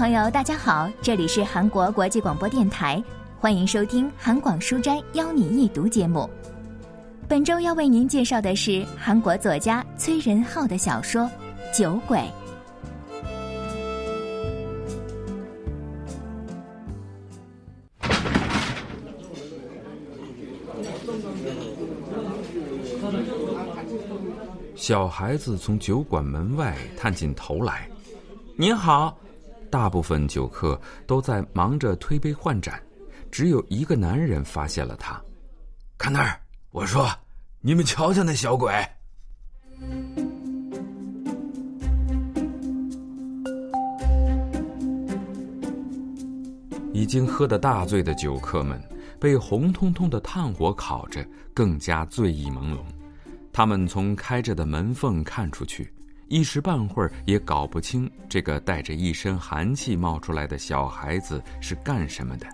朋友，大家好，这里是韩国国际广播电台，欢迎收听韩广书斋邀你一读节目。本周要为您介绍的是韩国作家崔仁浩的小说《酒鬼》。小孩子从酒馆门外探进头来，您好。大部分酒客都在忙着推杯换盏，只有一个男人发现了他。看那儿，我说，你们瞧瞧那小鬼。已经喝得大醉的酒客们，被红彤彤的炭火烤着，更加醉意朦胧。他们从开着的门缝看出去。一时半会儿也搞不清这个带着一身寒气冒出来的小孩子是干什么的。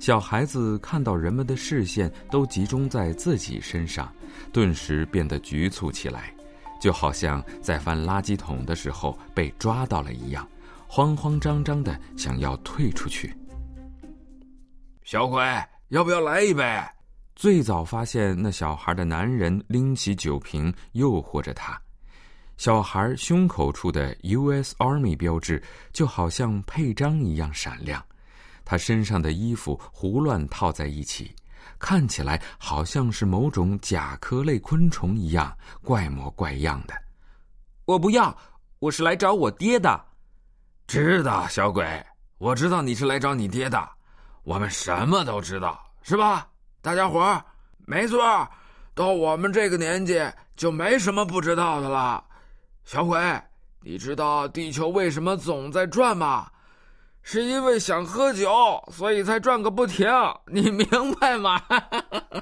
小孩子看到人们的视线都集中在自己身上，顿时变得局促起来，就好像在翻垃圾桶的时候被抓到了一样，慌慌张张的想要退出去。小鬼，要不要来一杯？最早发现那小孩的男人拎起酒瓶，诱惑着他。小孩胸口处的 U.S. Army 标志就好像佩章一样闪亮，他身上的衣服胡乱套在一起，看起来好像是某种甲壳类昆虫一样怪模怪样的。我不要，我是来找我爹的。知道，小鬼，我知道你是来找你爹的。我们什么都知道，是吧？大家伙儿，没错，到我们这个年纪就没什么不知道的了。小鬼，你知道地球为什么总在转吗？是因为想喝酒，所以才转个不停。你明白吗？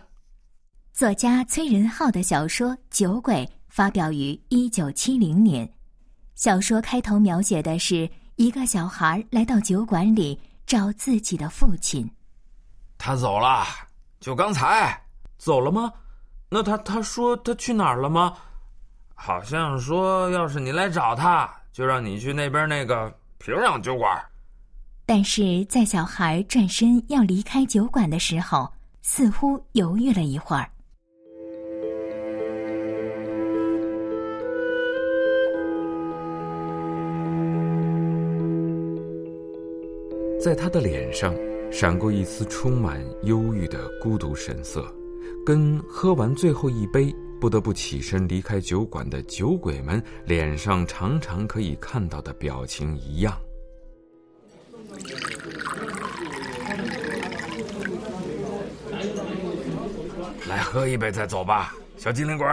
作家崔仁浩的小说《酒鬼》发表于一九七零年。小说开头描写的是一个小孩来到酒馆里找自己的父亲。他走了，就刚才走了吗？那他他说他去哪儿了吗？好像说，要是你来找他，就让你去那边那个平壤酒馆。但是在小孩转身要离开酒馆的时候，似乎犹豫了一会儿。在他的脸上闪过一丝充满忧郁的孤独神色，跟喝完最后一杯。不得不起身离开酒馆的酒鬼们脸上常常可以看到的表情一样。来喝一杯再走吧，小机灵鬼。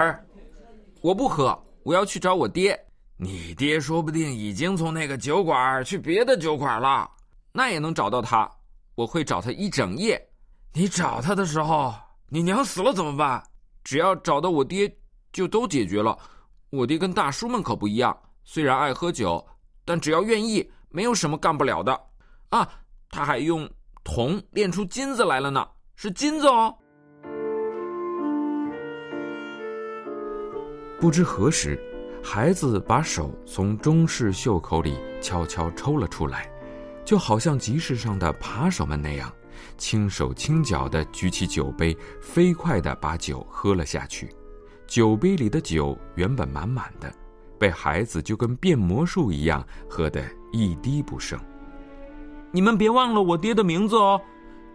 我不喝，我要去找我爹。你爹说不定已经从那个酒馆去别的酒馆了，那也能找到他。我会找他一整夜。你找他的时候，你娘死了怎么办？只要找到我爹，就都解决了。我爹跟大叔们可不一样，虽然爱喝酒，但只要愿意，没有什么干不了的。啊，他还用铜炼出金子来了呢，是金子哦。不知何时，孩子把手从中式袖口里悄悄抽了出来，就好像集市上的扒手们那样。轻手轻脚地举起酒杯，飞快地把酒喝了下去。酒杯里的酒原本满满的，被孩子就跟变魔术一样喝得一滴不剩。你们别忘了我爹的名字哦，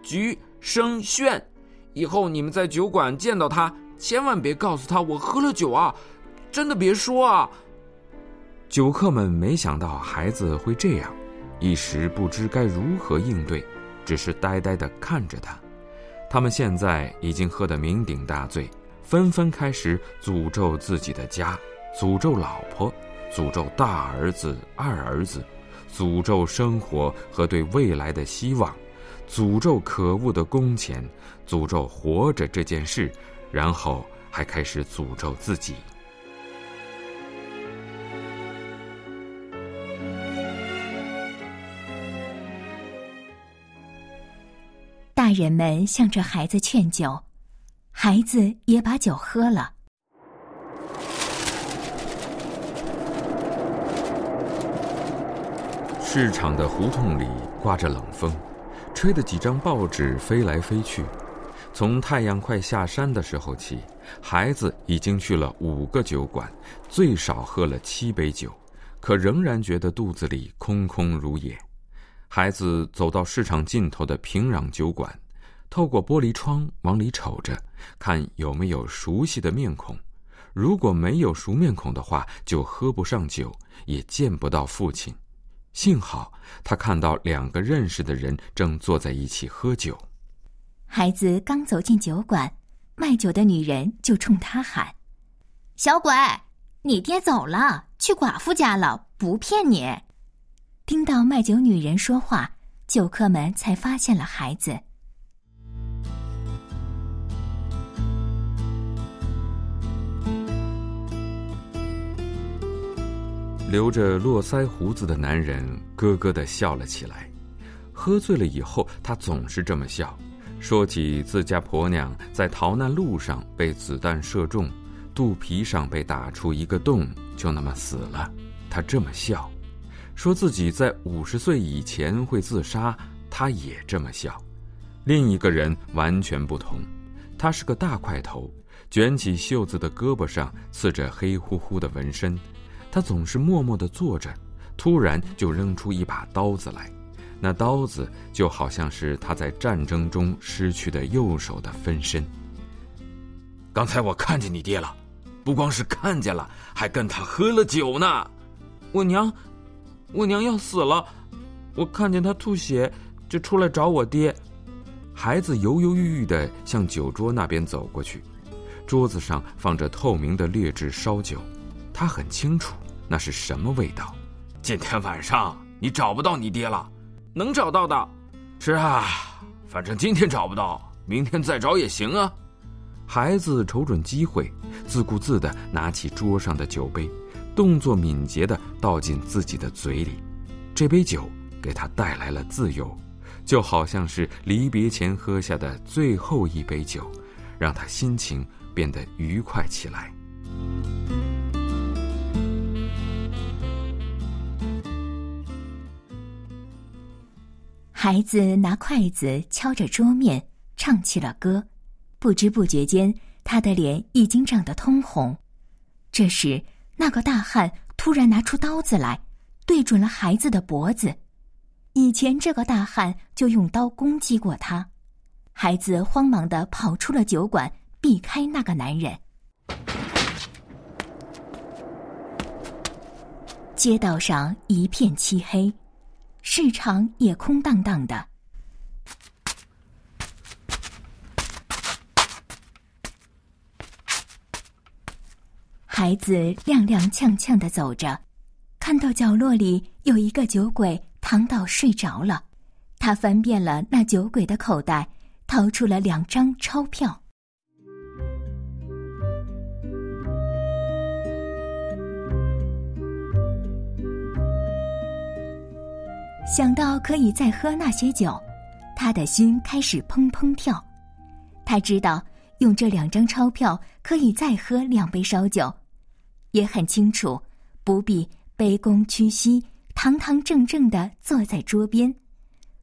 菊生炫。以后你们在酒馆见到他，千万别告诉他我喝了酒啊，真的别说啊。酒客们没想到孩子会这样，一时不知该如何应对。只是呆呆地看着他，他们现在已经喝得酩酊大醉，纷纷开始诅咒自己的家，诅咒老婆，诅咒大儿子、二儿子，诅咒生活和对未来的希望，诅咒可恶的工钱，诅咒活着这件事，然后还开始诅咒自己。人们向着孩子劝酒，孩子也把酒喝了。市场的胡同里刮着冷风，吹得几张报纸飞来飞去。从太阳快下山的时候起，孩子已经去了五个酒馆，最少喝了七杯酒，可仍然觉得肚子里空空如也。孩子走到市场尽头的平壤酒馆，透过玻璃窗往里瞅着，看有没有熟悉的面孔。如果没有熟面孔的话，就喝不上酒，也见不到父亲。幸好他看到两个认识的人正坐在一起喝酒。孩子刚走进酒馆，卖酒的女人就冲他喊：“小鬼，你爹走了，去寡妇家了，不骗你。”听到卖酒女人说话，酒客们才发现了孩子。留着络腮胡子的男人咯咯的笑了起来。喝醉了以后，他总是这么笑，说起自家婆娘在逃难路上被子弹射中，肚皮上被打出一个洞，就那么死了。他这么笑，说自己在五十岁以前会自杀，他也这么笑。另一个人完全不同，他是个大块头，卷起袖子的胳膊上刺着黑乎乎的纹身。他总是默默地坐着，突然就扔出一把刀子来，那刀子就好像是他在战争中失去的右手的分身。刚才我看见你爹了，不光是看见了，还跟他喝了酒呢。我娘，我娘要死了，我看见他吐血，就出来找我爹。孩子犹犹豫豫地向酒桌那边走过去，桌子上放着透明的劣质烧酒。他很清楚那是什么味道。今天晚上你找不到你爹了，能找到的。是啊，反正今天找不到，明天再找也行啊。孩子瞅准机会，自顾自的拿起桌上的酒杯，动作敏捷的倒进自己的嘴里。这杯酒给他带来了自由，就好像是离别前喝下的最后一杯酒，让他心情变得愉快起来。孩子拿筷子敲着桌面，唱起了歌。不知不觉间，他的脸已经涨得通红。这时，那个大汉突然拿出刀子来，对准了孩子的脖子。以前这个大汉就用刀攻击过他。孩子慌忙的跑出了酒馆，避开那个男人。街道上一片漆黑。市场也空荡荡的，孩子踉踉跄跄的走着，看到角落里有一个酒鬼躺倒睡着了，他翻遍了那酒鬼的口袋，掏出了两张钞票。想到可以再喝那些酒，他的心开始砰砰跳。他知道用这两张钞票可以再喝两杯烧酒，也很清楚不必卑躬屈膝、堂堂正正的坐在桌边，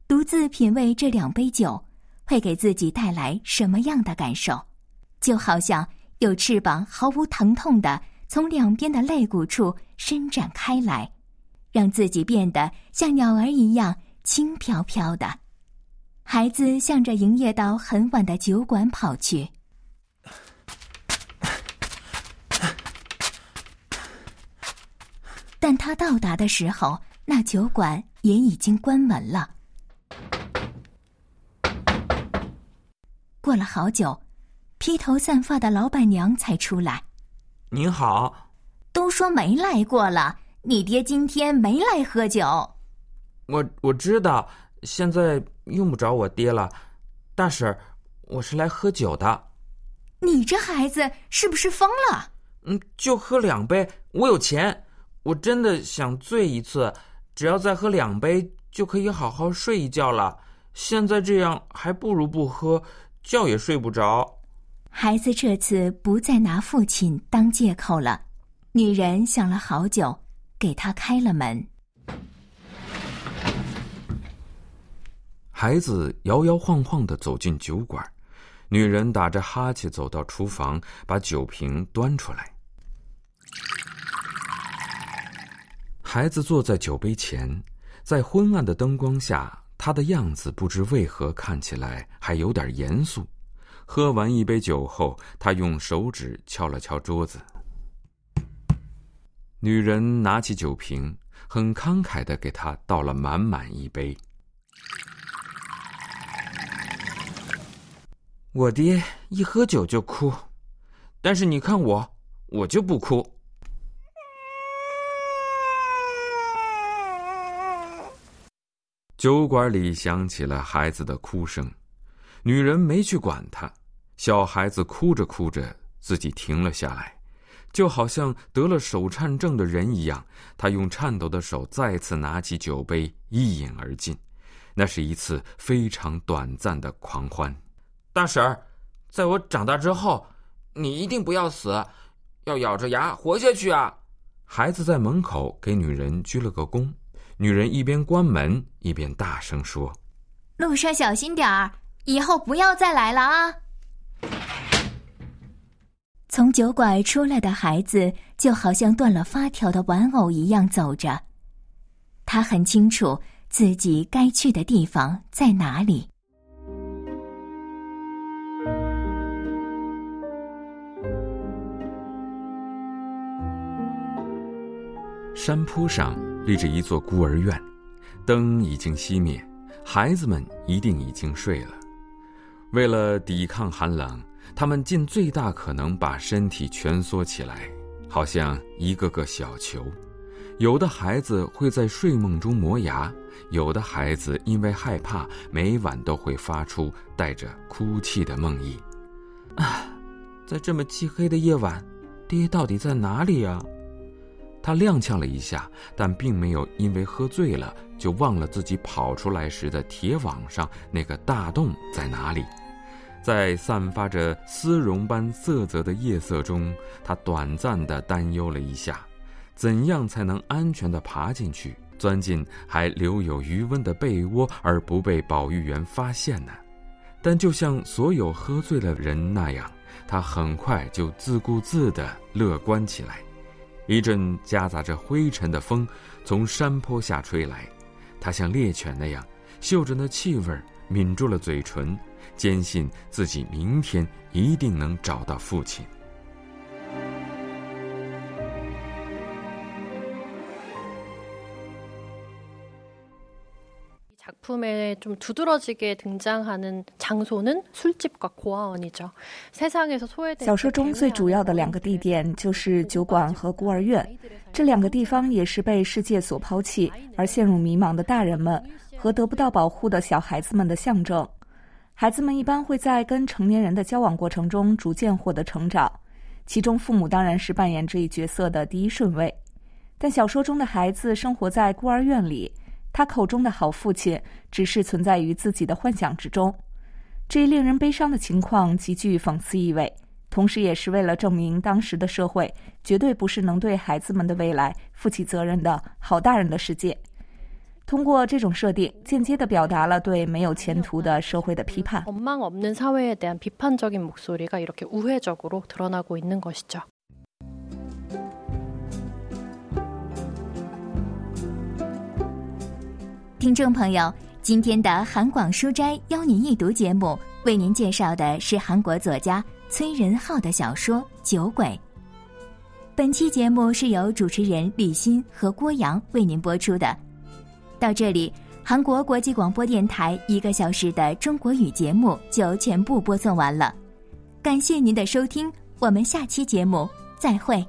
独自品味这两杯酒会给自己带来什么样的感受。就好像有翅膀毫无疼痛的从两边的肋骨处伸展开来。让自己变得像鸟儿一样轻飘飘的，孩子向着营业到很晚的酒馆跑去。但他到达的时候，那酒馆也已经关门了。过了好久，披头散发的老板娘才出来。您好，都说没来过了。你爹今天没来喝酒，我我知道，现在用不着我爹了。大婶，我是来喝酒的。你这孩子是不是疯了？嗯，就喝两杯，我有钱。我真的想醉一次，只要再喝两杯就可以好好睡一觉了。现在这样还不如不喝，觉也睡不着。孩子这次不再拿父亲当借口了。女人想了好久。给他开了门。孩子摇摇晃晃的走进酒馆，女人打着哈欠走到厨房，把酒瓶端出来。孩子坐在酒杯前，在昏暗的灯光下，他的样子不知为何看起来还有点严肃。喝完一杯酒后，他用手指敲了敲桌子。女人拿起酒瓶，很慷慨的给他倒了满满一杯。我爹一喝酒就哭，但是你看我，我就不哭。酒馆里响起了孩子的哭声，女人没去管他，小孩子哭着哭着自己停了下来，就好像得了手颤症的人一样。他用颤抖的手再次拿起酒杯，一饮而尽。那是一次非常短暂的狂欢。大婶儿，在我长大之后，你一定不要死，要咬着牙活下去啊！孩子在门口给女人鞠了个躬，女人一边关门一边大声说：“路上小心点儿，以后不要再来了啊！”从酒馆出来的孩子就好像断了发条的玩偶一样走着，他很清楚自己该去的地方在哪里。山坡上立着一座孤儿院，灯已经熄灭，孩子们一定已经睡了。为了抵抗寒冷，他们尽最大可能把身体蜷缩起来，好像一个个小球。有的孩子会在睡梦中磨牙，有的孩子因为害怕，每晚都会发出带着哭泣的梦呓。啊，在这么漆黑的夜晚，爹到底在哪里呀？他踉跄了一下，但并没有因为喝醉了就忘了自己跑出来时的铁网上那个大洞在哪里。在散发着丝绒般色泽的夜色中，他短暂地担忧了一下：怎样才能安全地爬进去，钻进还留有余温的被窝而不被保育员发现呢？但就像所有喝醉了人那样，他很快就自顾自地乐观起来。一阵夹杂着灰尘的风从山坡下吹来，他像猎犬那样嗅着那气味，抿住了嘴唇，坚信自己明天一定能找到父亲。작품에좀두드러지게등장하는장소는술집과고아원이죠세상에서소외된小说中最主要的两个地点就是酒馆和孤儿院，这两个地方也是被世界所抛弃而陷入迷茫的大人们和得不到保护的小孩子们的象征。 孩子们一般会在跟成年人的交往过程中逐渐获得成长，其中父母当然是扮演这一角色的第一顺位。但小说中的孩子生活在孤儿院里。他口中的好父亲，只是存在于自己的幻想之中。这一令人悲伤的情况极具讽刺意味，同时也是为了证明当时的社会绝对不是能对孩子们的未来负起责任的好大人的世界。通过这种设定间接地表达了对没有前途的社会的批判。听众朋友今天的韩广书斋邀您一读节目为您介绍的是韩国作家崔仁浩的小说酒鬼。本期节目是由主持人李欣和郭阳为您播出的。到这里，韩国国际广播电台一个小时的中国语节目就全部播送完了。感谢您的收听，我们下期节目再会。